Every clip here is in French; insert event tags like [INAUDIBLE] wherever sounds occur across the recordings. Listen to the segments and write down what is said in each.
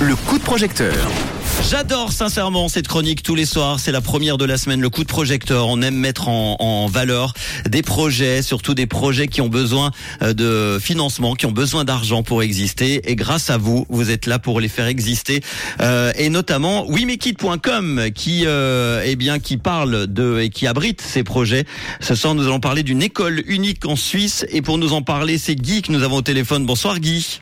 Le coup de projecteur. J'adore sincèrement cette chronique tous les soirs. C'est la première de la semaine, le coup de projecteur. On aime mettre en, valeur des projets, surtout des projets qui ont besoin euh, de financement, qui ont besoin d'argent pour exister. Et grâce à vous, vous êtes là pour les faire exister. Euh, et notamment WeMakeIt.com qui, euh, eh bien, qui parle de et qui abrite ces projets. Ce soir, nous allons parler d'une école unique en Suisse. Et pour nous en parler, c'est Guy que nous avons au téléphone. Bonsoir Guy.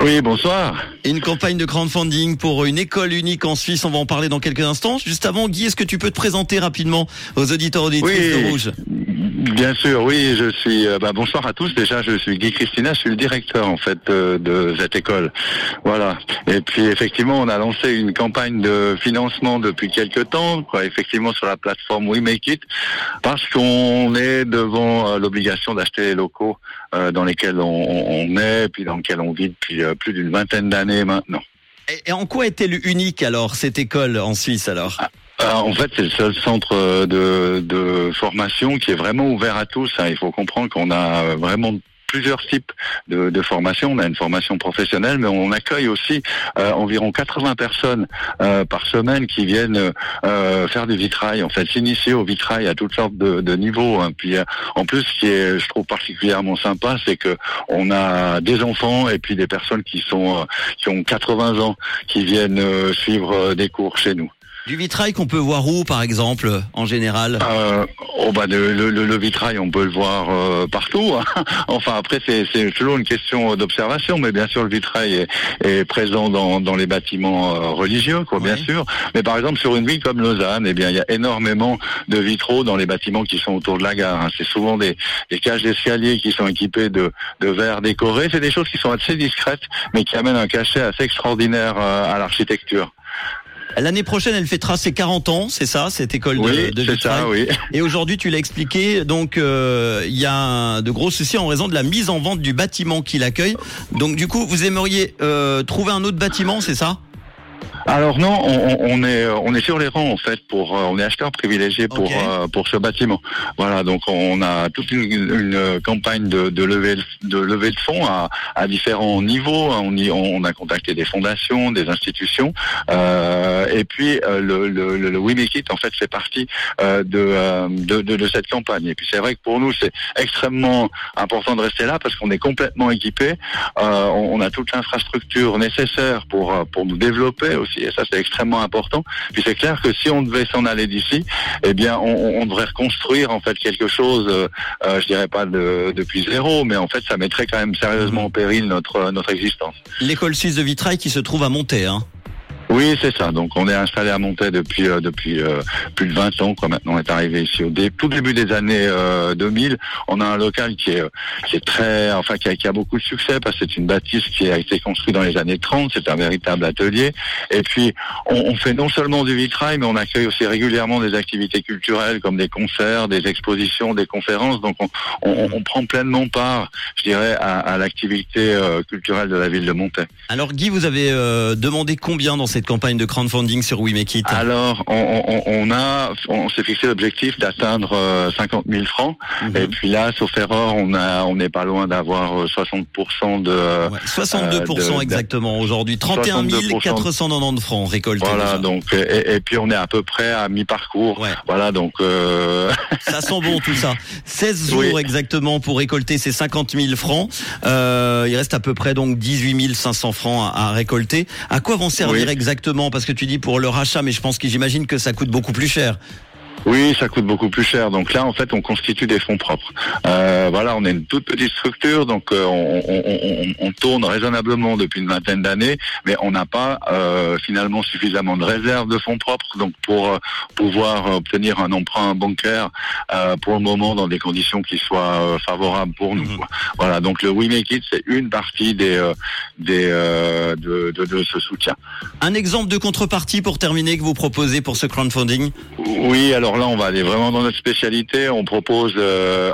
Oui, bonsoir. Une campagne de crowdfunding pour une école unique en Suisse. On va en parler dans quelques instants. Juste avant, Guy, est-ce que tu peux te présenter rapidement aux auditeurs auditrices Oui. de Rouge? Bien sûr, oui, je suis. euh, bah, bonsoir à tous. Déjà, je suis Guy Christina, je suis le directeur en fait euh, de cette école. Voilà. Et puis effectivement, on a lancé une campagne de financement depuis quelques temps, quoi, effectivement sur la plateforme We Make It, parce qu'on est devant euh, l'obligation d'acheter les locaux euh, dans lesquels on, on est, puis dans lesquels on vit depuis plus d'une vingtaine d'années maintenant. et, et en quoi est-elle unique alors, cette école en Suisse alors? Euh, en fait, c'est le seul centre euh, de, formation qui est vraiment ouvert à tous. hein. Il faut comprendre qu'on a euh, vraiment plusieurs types de, de formation. On a une formation professionnelle, mais on accueille aussi environ 80 personnes par semaine qui viennent faire du vitrail, en fait, s'initier au vitrail à toutes sortes de, niveaux. hein. Puis en plus, ce qui est, je trouve particulièrement sympa, c'est que on a des enfants et puis des personnes qui sont qui ont 80 ans qui viennent suivre des cours chez nous. Du vitrail qu'on peut voir où, par exemple, en général? Euh, oh bah le, le, le- le vitrail, on peut le voir euh, partout. hein. [LAUGHS] enfin après c'est toujours une question d'observation, mais bien sûr le vitrail est, est présent dans, dans les bâtiments euh, religieux, quoi, bien sûr. Mais par exemple sur une ville comme Lausanne, eh bien il y a énormément de vitraux dans les bâtiments qui sont autour de la gare. hein. C'est souvent des, des cages d'escalier qui sont équipées de, de verres décorés. C'est des choses qui sont assez discrètes, mais qui amènent un cachet assez extraordinaire euh, à l'architecture. L'année prochaine, elle fêtera ses 40 ans, c'est ça, cette école de, Oui, de vitrail ça, oui. Et aujourd'hui, tu l'as expliqué, donc euh, il y a de gros soucis en raison de la mise en vente du bâtiment qui l'accueille. Donc du coup, vous aimeriez euh, trouver un autre bâtiment, c'est ça? Alors non, on, on- est euh, on est sur les rangs en fait pour euh, on est acheteur privilégié pour euh, pour ce bâtiment. Voilà donc on a toute une, une, campagne de, de levée de levée de fonds à, à différents niveaux. On y on a contacté des fondations, des institutions euh, et puis euh, le le, le, We Make It en fait fait partie de, de, de de cette campagne. Et puis c'est vrai que pour nous c'est extrêmement important de rester là parce qu'on est complètement équipé. On, on a toute l'infrastructure nécessaire pour pour nous développer aussi et ça c'est extrêmement important. Puis c'est clair que si on devait s'en aller d'ici, eh bien on, devrait reconstruire en fait quelque chose. Euh, euh, je dirais pas de, depuis zéro, mais en fait ça mettrait quand même sérieusement en péril notre notre existence. L'école suisse de vitrail qui se trouve à Monté. Hein. Oui, c'est ça. Donc on est installé à Montaix depuis euh, depuis euh, plus de 20 ans. Quoi. Maintenant, on est arrivé ici au tout début des années euh, 2000. On a un local qui est euh, très, enfin qui a, beaucoup de succès parce que c'est une bâtisse qui a été construite dans les années 30. C'est un véritable atelier. Et puis on, fait non seulement du vitrail, mais on accueille aussi régulièrement des activités culturelles comme des concerts, des expositions, des conférences. Donc on, prend pleinement part, je dirais, à, l'activité euh, culturelle de la ville de Montaix. Alors Guy, vous avez euh, demandé combien dans cette campagne de crowdfunding sur We Make It Alors, on, on- on a, on s'est fixé l'objectif d'atteindre euh, 50 000 francs. Mhm. Et puis là, sauf erreur, on a, on n'est pas loin d'avoir euh, 60% de. Ouais, 62% euh, de- exactement aujourd'hui. 31 62%. 490 francs récoltés. Voilà, déjà. donc et, et puis on est à peu près à mi-parcours. Ouais. Voilà, donc euh, [LAUGHS] Ça sent bon tout ça. 16 jours Oui. exactement pour récolter ces 50 000 francs. Euh, il reste à peu près donc 18 500 francs à, à récolter. À quoi vont servir Oui. exactement Parce que tu dis pour le rachat, mais je pense que j'imagine que ça coûte beaucoup plus cher. Oui, ça coûte beaucoup plus cher. Donc là, en fait, on constitue des fonds propres. Euh, voilà, on est une toute petite structure, donc euh, on, on- on- on tourne raisonnablement depuis une vingtaine d'années, mais on n'a pas euh, finalement suffisamment de réserves de fonds propres, donc pour pouvoir obtenir un emprunt bancaire pour le moment dans des conditions qui soient favorables pour nous. Mhm. quoi. Voilà, donc le We Make It, c'est une partie des, des de, de, de ce soutien. Un exemple de contrepartie pour terminer que vous proposez pour ce crowdfunding? Oui, alors alors là, on va aller vraiment dans notre spécialité. On propose euh,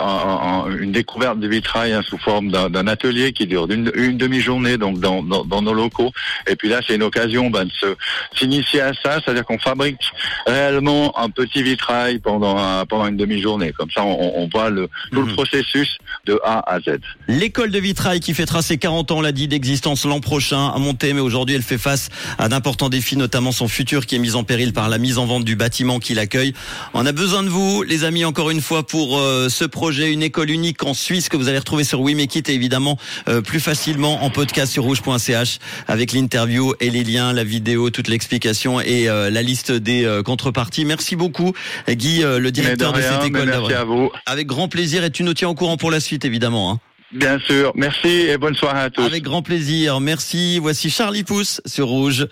une découverte du vitrail hein, sous forme d'un atelier qui dure une, une demi-journée, donc dans, dans, nos locaux. Et puis là, c'est une occasion ben, de s'initier à ça, c'est-à-dire qu'on fabrique réellement un petit vitrail pendant pendant une demi-journée. Comme ça, on, voit le, tout le mhm. processus de A à Z. L'école de vitrail qui fêtera ses 40 ans, on l'a dit, d'existence l'an prochain à monter, mais aujourd'hui, elle fait face à d'importants défis, notamment son futur qui est mis en péril par la mise en vente du bâtiment qui l'accueille. On a besoin de vous, les amis, encore une fois, pour euh, ce projet, une école unique en Suisse que vous allez retrouver sur WeMakeIt et évidemment euh, plus facilement en podcast sur rouge.ch avec l'interview et les liens, la vidéo, toute l'explication et euh, la liste des contreparties. Merci beaucoup, Guy, le directeur de, cette école. Merci à vous. Avec grand plaisir et tu nous tiens au courant pour la suite, évidemment. Hein. Bien sûr. Merci et bonne soirée à tous. Avec grand plaisir. Merci. Voici Charlie Pousse sur Rouge.